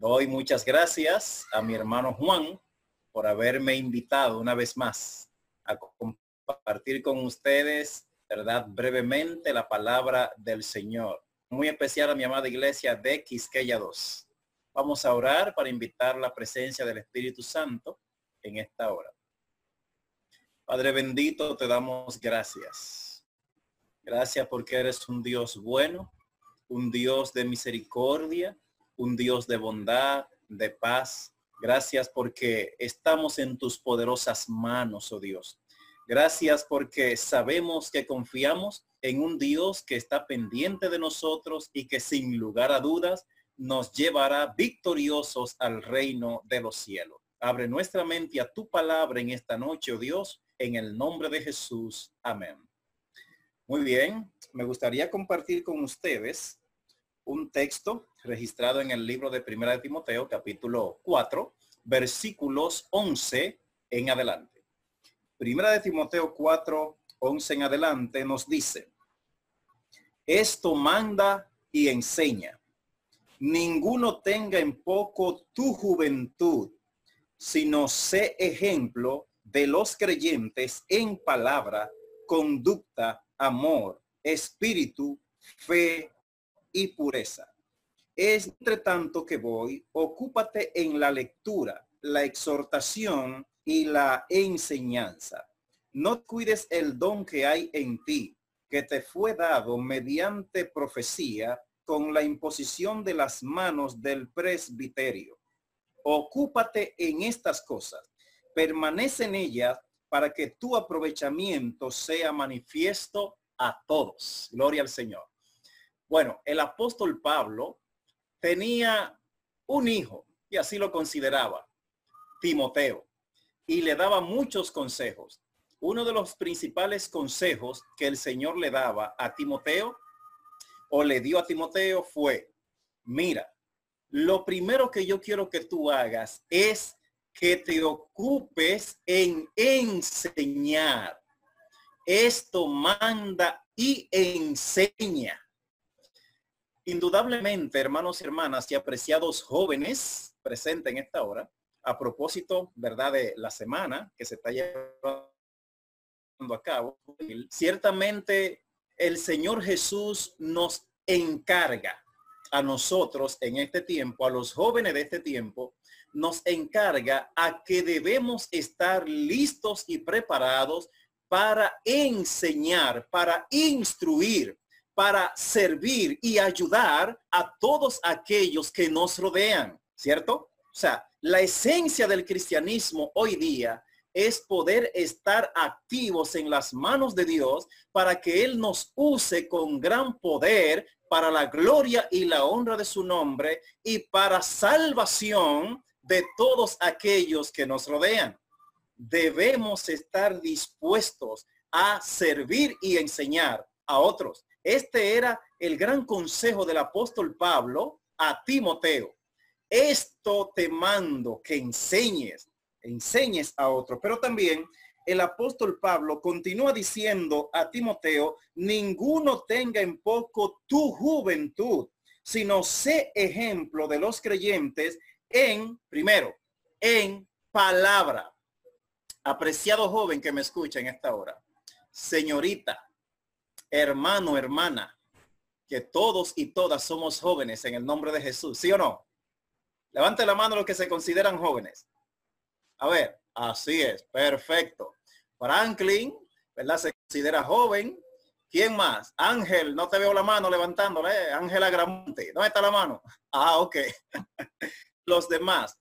Doy muchas gracias a mi hermano Juan por haberme invitado una vez más a compartir con ustedes, verdad, brevemente la palabra del Señor. Muy especial a mi amada iglesia de Quisqueya 2. Vamos a orar para invitar la presencia del Espíritu Santo en esta hora. Padre bendito, te damos gracias. Gracias porque eres un Dios bueno, un Dios de misericordia, un Dios de bondad, de paz. Gracias porque estamos en tus poderosas manos, oh Dios. Gracias porque sabemos que confiamos en un Dios que está pendiente de nosotros y que sin lugar a dudas nos llevará victoriosos al reino de los cielos. Abre nuestra mente a tu palabra en esta noche, oh Dios, en el nombre de Jesús. Amén. Muy bien, me gustaría compartir con ustedes un texto registrado en el libro de Primera de Timoteo, capítulo 4, versículos 11 en adelante. Primera de Timoteo 4, 11 en adelante nos dice, esto manda y enseña. Ninguno tenga en poco tu juventud, sino sé ejemplo de los creyentes en palabra, conducta, amor, espíritu, fe y pureza. Entre tanto que voy, ocúpate en la lectura, la exhortación y la enseñanza. No cuides el don que hay en ti, que te fue dado mediante profecía con la imposición de las manos del presbiterio. Ocúpate en estas cosas, permanece en ellas para que tu aprovechamiento sea manifiesto a todos. Gloria al Señor. Bueno, el apóstol Pablo tenía un hijo y así lo consideraba, Timoteo, y le daba muchos consejos. Uno de los principales consejos que el Señor le daba a Timoteo o le dio a Timoteo fue, mira, lo primero que yo quiero que tú hagas es que te ocupes en enseñar. Esto manda y enseña. Indudablemente, hermanos y hermanas y apreciados jóvenes presentes en esta hora, a propósito, ¿verdad?, de la semana que se está llevando a cabo, ciertamente el Señor Jesús nos encarga a nosotros en este tiempo, a los jóvenes de este tiempo, nos encarga a que debemos estar listos y preparados para enseñar, para instruir, para servir y ayudar a todos aquellos que nos rodean, ¿cierto? O sea, la esencia del cristianismo hoy día es poder estar activos en las manos de Dios para que Él nos use con gran poder para la gloria y la honra de su nombre y para salvación de todos aquellos que nos rodean. Debemos estar dispuestos a servir y enseñar a otros. Este era el gran consejo del apóstol Pablo a Timoteo. Esto te mando que enseñes, enseñes a otro. Pero también el apóstol Pablo continúa diciendo a Timoteo, ninguno tenga en poco tu juventud, sino sé ejemplo de los creyentes en, primero, en palabra. Apreciado joven que me escucha en esta hora, señorita, hermano, hermana, que todos y todas somos jóvenes en el nombre de Jesús, ¿sí o no? Levante la mano los que se consideran jóvenes. A ver, así es, perfecto. Franklin, ¿verdad? Se considera joven. ¿Quién más? Ángel, no te veo la mano levantándole. ¿eh? Ángela Gramonte, ¿dónde está la mano? Ah, ok. los demás.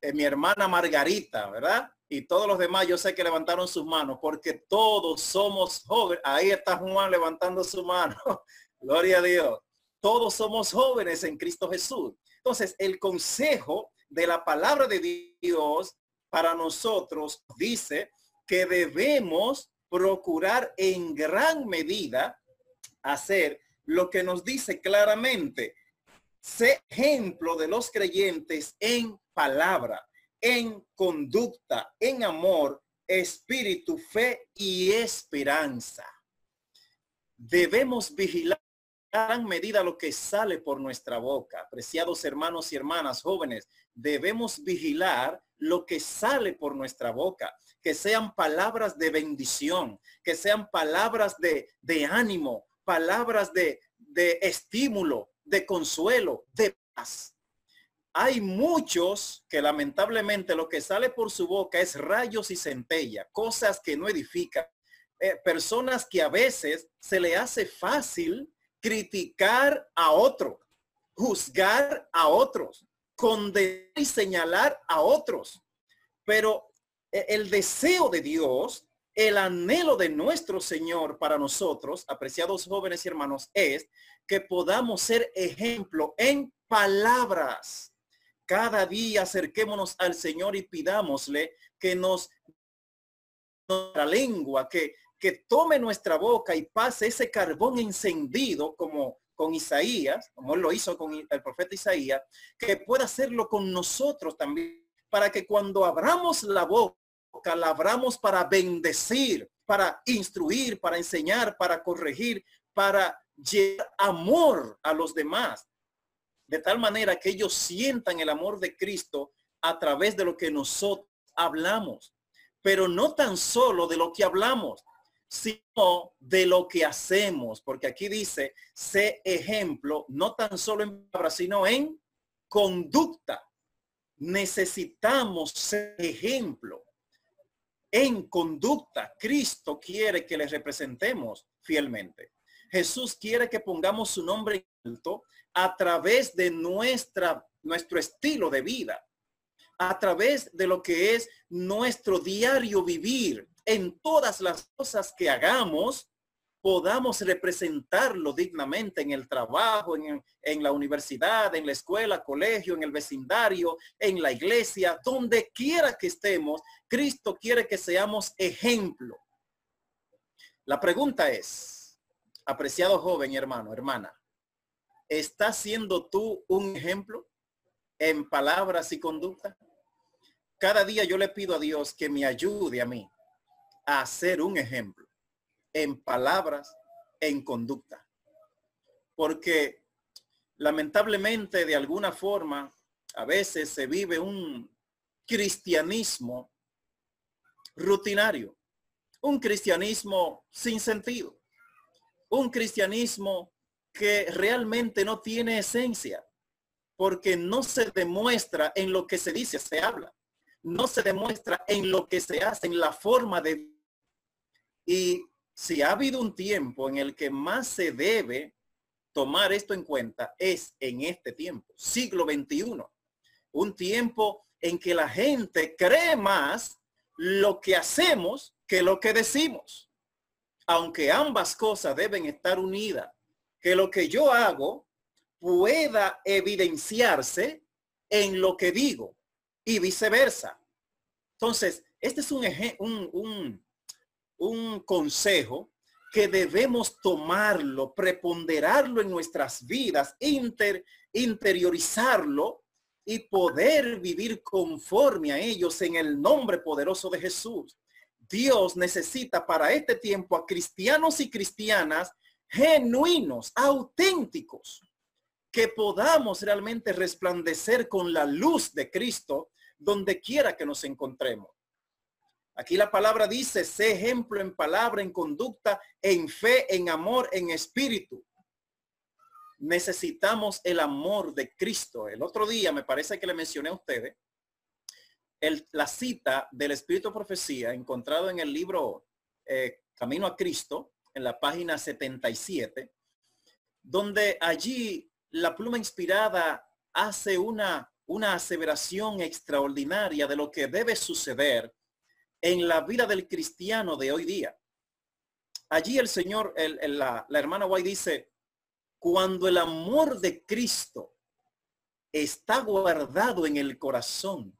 Eh, mi hermana Margarita, ¿verdad? Y todos los demás yo sé que levantaron sus manos porque todos somos jóvenes. Ahí está Juan levantando su mano. Gloria a Dios. Todos somos jóvenes en Cristo Jesús. Entonces, el consejo de la palabra de Dios para nosotros dice que debemos procurar en gran medida hacer lo que nos dice claramente. Sé ejemplo de los creyentes en palabra en conducta, en amor, espíritu, fe y esperanza. Debemos vigilar gran medida lo que sale por nuestra boca. Apreciados hermanos y hermanas jóvenes, debemos vigilar lo que sale por nuestra boca, que sean palabras de bendición, que sean palabras de, ánimo, palabras de estímulo, de consuelo, de paz. Hay muchos que lamentablemente lo que sale por su boca es rayos y centella, cosas que no edifican. Eh, personas que a veces se le hace fácil criticar a otro, juzgar a otros, condenar y señalar a otros. Pero e, el deseo de Dios, el anhelo de nuestro Señor para nosotros, apreciados jóvenes y hermanos, es que podamos ser ejemplo en palabras. Cada día acerquémonos al Señor y pidámosle que nos nuestra lengua, que, que tome nuestra boca y pase ese carbón encendido como con Isaías, como lo hizo con el profeta Isaías, que pueda hacerlo con nosotros también, para que cuando abramos la boca, la abramos para bendecir, para instruir, para enseñar, para corregir, para llevar amor a los demás, de tal manera que ellos sientan el amor de Cristo a través de lo que nosotros hablamos, pero no tan solo de lo que hablamos, sino de lo que hacemos, porque aquí dice, sé ejemplo, no tan solo en palabras, sino en conducta. Necesitamos ser ejemplo. En conducta, Cristo quiere que le representemos fielmente. Jesús quiere que pongamos su nombre en alto a través de nuestra, nuestro estilo de vida, a través de lo que es nuestro diario vivir, en todas las cosas que hagamos, podamos representarlo dignamente en el trabajo, en, en, la universidad, en la escuela, colegio, en el vecindario, en la iglesia, donde quiera que estemos, Cristo quiere que seamos ejemplo. La pregunta es, apreciado joven, hermano, hermana, ¿estás siendo tú un ejemplo en palabras y conducta? Cada día yo le pido a Dios que me ayude a mí a ser un ejemplo en palabras, en conducta. Porque lamentablemente de alguna forma a veces se vive un cristianismo rutinario, un cristianismo sin sentido, un cristianismo que realmente no tiene esencia, porque no se demuestra en lo que se dice, se habla, no se demuestra en lo que se hace, en la forma de y si ha habido un tiempo en el que más se debe tomar esto en cuenta, es en este tiempo, siglo XXI. Un tiempo en que la gente cree más lo que hacemos que lo que decimos. Aunque ambas cosas deben estar unidas, que lo que yo hago pueda evidenciarse en lo que digo y viceversa. Entonces, este es un, un, un, un consejo que debemos tomarlo, preponderarlo en nuestras vidas, inter, interiorizarlo y poder vivir conforme a ellos en el nombre poderoso de Jesús. Dios necesita para este tiempo a cristianos y cristianas genuinos, auténticos, que podamos realmente resplandecer con la luz de Cristo donde quiera que nos encontremos. Aquí la palabra dice, sé ejemplo en palabra, en conducta, en fe, en amor, en espíritu. Necesitamos el amor de Cristo. El otro día me parece que le mencioné a ustedes la cita del Espíritu Profecía encontrado en el libro eh, Camino a Cristo, en la página 77, donde allí la pluma inspirada hace una, una aseveración extraordinaria de lo que debe suceder en la vida del cristiano de hoy día. Allí el Señor, el, la, la hermana White dice, cuando el amor de Cristo está guardado en el corazón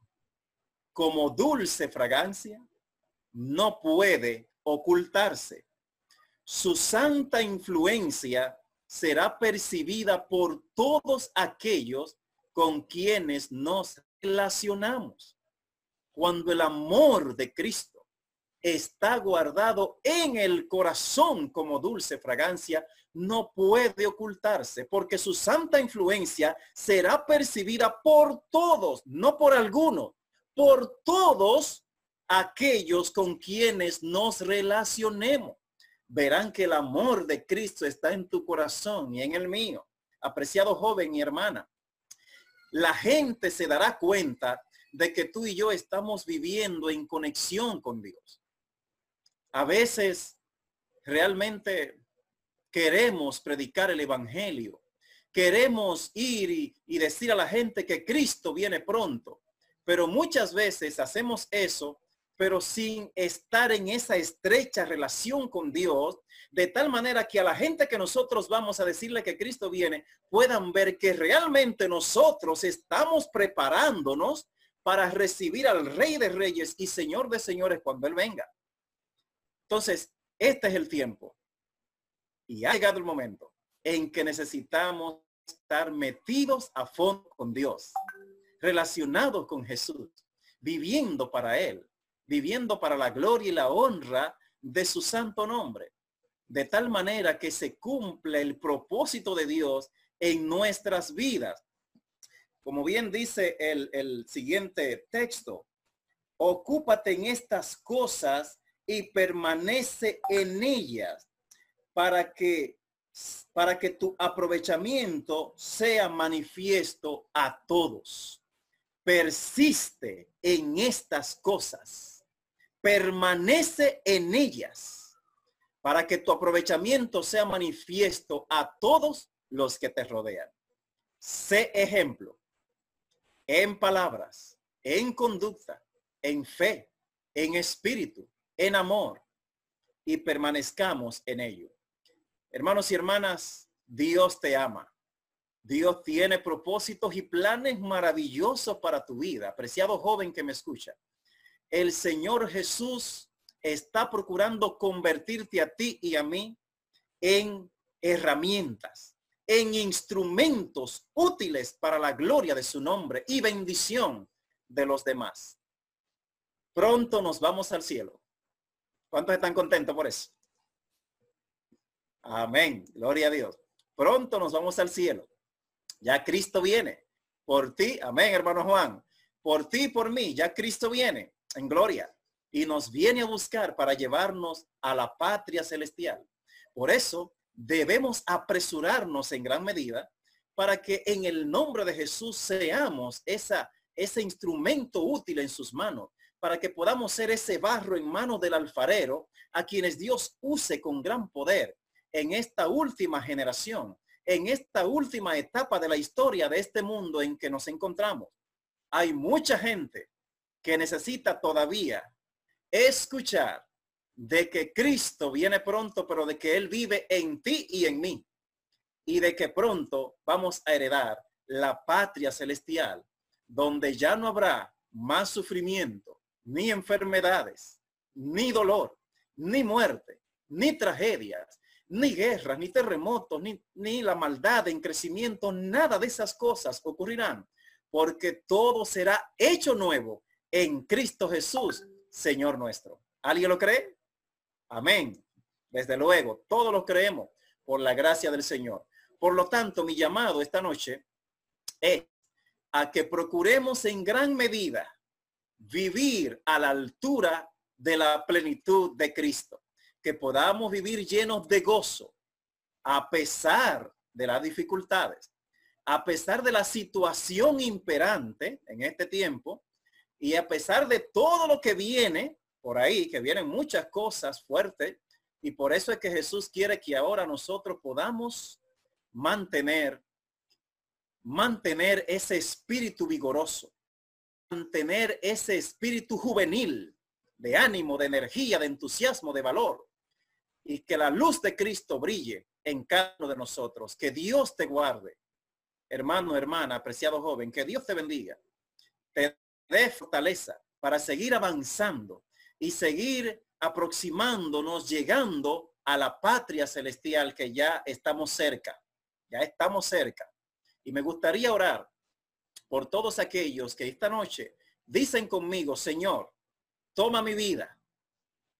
como dulce fragancia, no puede ocultarse. Su santa influencia será percibida por todos aquellos con quienes nos relacionamos cuando el amor de Cristo está guardado en el corazón como dulce fragancia, no puede ocultarse, porque su santa influencia será percibida por todos, no por algunos, por todos aquellos con quienes nos relacionemos. Verán que el amor de Cristo está en tu corazón y en el mío. Apreciado joven y hermana, la gente se dará cuenta de que tú y yo estamos viviendo en conexión con Dios. A veces realmente queremos predicar el Evangelio. Queremos ir y, decir a la gente que Cristo viene pronto. Pero muchas veces hacemos eso, pero sin estar en esa estrecha relación con Dios, de tal manera que a la gente que nosotros vamos a decirle que Cristo viene, puedan ver que realmente nosotros estamos preparándonos para recibir al Rey de Reyes y Señor de Señores cuando Él venga. Entonces, este es el tiempo. Y ha llegado el momento en que necesitamos estar metidos a fondo con Dios, relacionados con Jesús, viviendo para Él, viviendo para la gloria y la honra de su santo nombre, de tal manera que se cumple el propósito de Dios en nuestras vidas como bien dice el, siguiente texto, ocúpate en estas cosas y permanece en ellas para que para que tu aprovechamiento sea manifiesto a todos. Persiste en estas cosas. Permanece en ellas para que tu aprovechamiento sea manifiesto a todos los que te rodean. Sé ejemplo en palabras, en conducta, en fe, en espíritu, en amor, y permanezcamos en ello. Hermanos y hermanas, Dios te ama. Dios tiene propósitos y planes maravillosos para tu vida. Apreciado joven que me escucha. El Señor Jesús está procurando convertirte a ti y a mí en herramientas en instrumentos útiles para la gloria de su nombre y bendición de los demás. Pronto nos vamos al cielo. ¿Cuántos están contentos por eso? Amén. Gloria a Dios. Pronto nos vamos al cielo. Ya Cristo viene. Por ti, amén, hermano Juan. Por ti por mí, ya Cristo viene en gloria y nos viene a buscar para llevarnos a la patria celestial. Por eso debemos apresurarnos en gran medida para que en el nombre de Jesús seamos esa, ese instrumento útil en sus manos, para que podamos ser ese barro en manos del alfarero a quienes Dios use con gran poder en esta última generación, en esta última etapa de la historia de este mundo en que nos encontramos. Hay mucha gente que necesita todavía escuchar de que Cristo viene pronto, pero de que Él vive en ti y en mí. Y de que pronto vamos a heredar la patria celestial, donde ya no habrá más sufrimiento, ni enfermedades, ni dolor, ni muerte, ni tragedias, ni guerras, ni terremotos, ni, ni la maldad en crecimiento, nada de esas cosas ocurrirán, porque todo será hecho nuevo en Cristo Jesús, Señor nuestro. ¿Alguien lo cree? Amén. Desde luego, todos lo creemos por la gracia del Señor. Por lo tanto, mi llamado esta noche es a que procuremos en gran medida vivir a la altura de la plenitud de Cristo, que podamos vivir llenos de gozo a pesar de las dificultades, a pesar de la situación imperante en este tiempo y a pesar de todo lo que viene por ahí, que vienen muchas cosas fuertes. Y por eso es que Jesús quiere que ahora nosotros podamos mantener, mantener ese espíritu vigoroso, mantener ese espíritu juvenil de ánimo, de energía, de entusiasmo, de valor. Y que la luz de Cristo brille en cada uno de nosotros. Que Dios te guarde. Hermano, hermana, apreciado joven, que Dios te bendiga. Dé fortaleza para seguir avanzando y seguir aproximándonos, llegando a la patria celestial que ya estamos cerca, ya estamos cerca. Y me gustaría orar por todos aquellos que esta noche dicen conmigo, Señor, toma mi vida,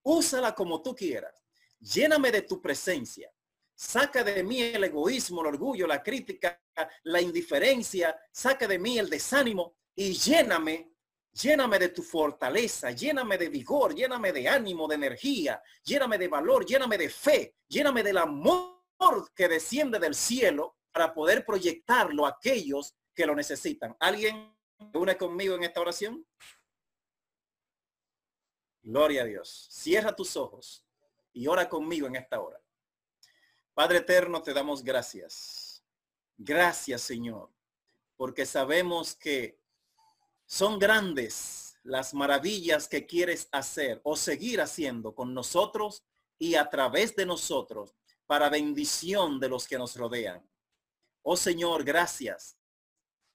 úsala como tú quieras. Lléname de tu presencia. Saca de mí el egoísmo, el orgullo, la crítica, la indiferencia. Saca de mí el desánimo y lléname, lléname de tu fortaleza, lléname de vigor, lléname de ánimo, de energía, lléname de valor, lléname de fe, lléname del amor que desciende del cielo para poder proyectarlo a aquellos que lo necesitan. ¿Alguien une conmigo en esta oración? Gloria a Dios. Cierra tus ojos y ora conmigo en esta hora. Padre eterno, te damos gracias. Gracias, Señor, porque sabemos que son grandes las maravillas que quieres hacer o seguir haciendo con nosotros y a través de nosotros para bendición de los que nos rodean. Oh Señor, gracias,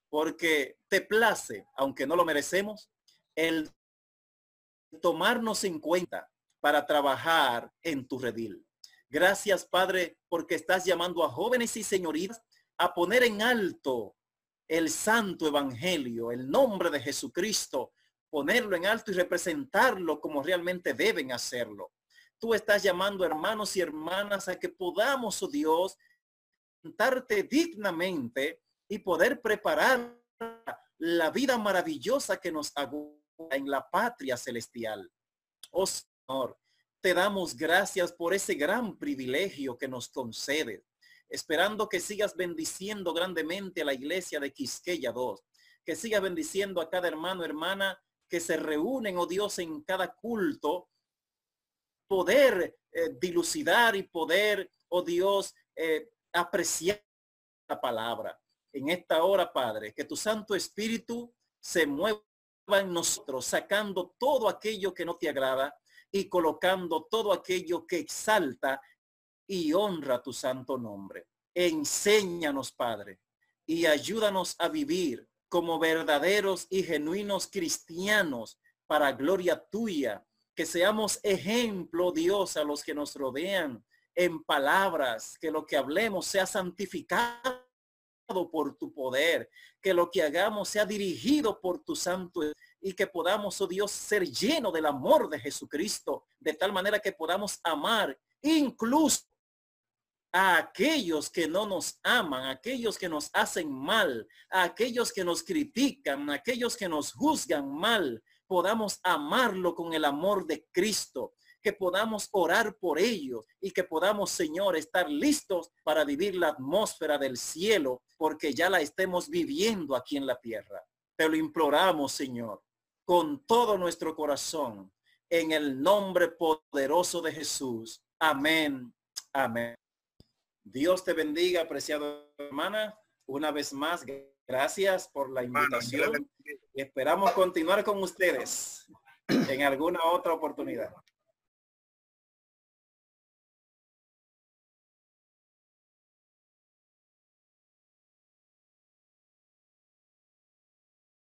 porque te place, aunque no lo merecemos, el tomarnos en cuenta para trabajar en tu redil. Gracias, Padre, porque estás llamando a jóvenes y señoritas a poner en alto el santo evangelio, el nombre de Jesucristo, ponerlo en alto y representarlo como realmente deben hacerlo. Tú estás llamando hermanos y hermanas a que podamos, oh Dios, darte dignamente y poder preparar la vida maravillosa que nos aguarda en la patria celestial. Oh Señor, te damos gracias por ese gran privilegio que nos concedes, esperando que sigas bendiciendo grandemente a la iglesia de Quisqueya 2, que sigas bendiciendo a cada hermano, hermana que se reúnen, oh Dios, en cada culto, poder eh, dilucidar y poder, oh Dios, eh, apreciar la palabra. En esta hora, Padre, que tu Santo Espíritu se mueva en nosotros, sacando todo aquello que no te agrada y colocando todo aquello que exalta y honra tu santo nombre. Enséñanos, Padre, y ayúdanos a vivir como verdaderos y genuinos cristianos para gloria tuya, que seamos ejemplo, Dios, a los que nos rodean en palabras, que lo que hablemos sea santificado por tu poder, que lo que hagamos sea dirigido por tu santo y que podamos, oh Dios, ser lleno del amor de Jesucristo, de tal manera que podamos amar incluso a aquellos que no nos aman, a aquellos que nos hacen mal, a aquellos que nos critican, a aquellos que nos juzgan mal, podamos amarlo con el amor de Cristo, que podamos orar por ellos y que podamos, Señor, estar listos para vivir la atmósfera del cielo, porque ya la estemos viviendo aquí en la tierra. Te lo imploramos, Señor, con todo nuestro corazón, en el nombre poderoso de Jesús. Amén. Amén. Dios te bendiga, apreciado hermana. Una vez más, gracias por la invitación. Esperamos continuar con ustedes en alguna otra oportunidad.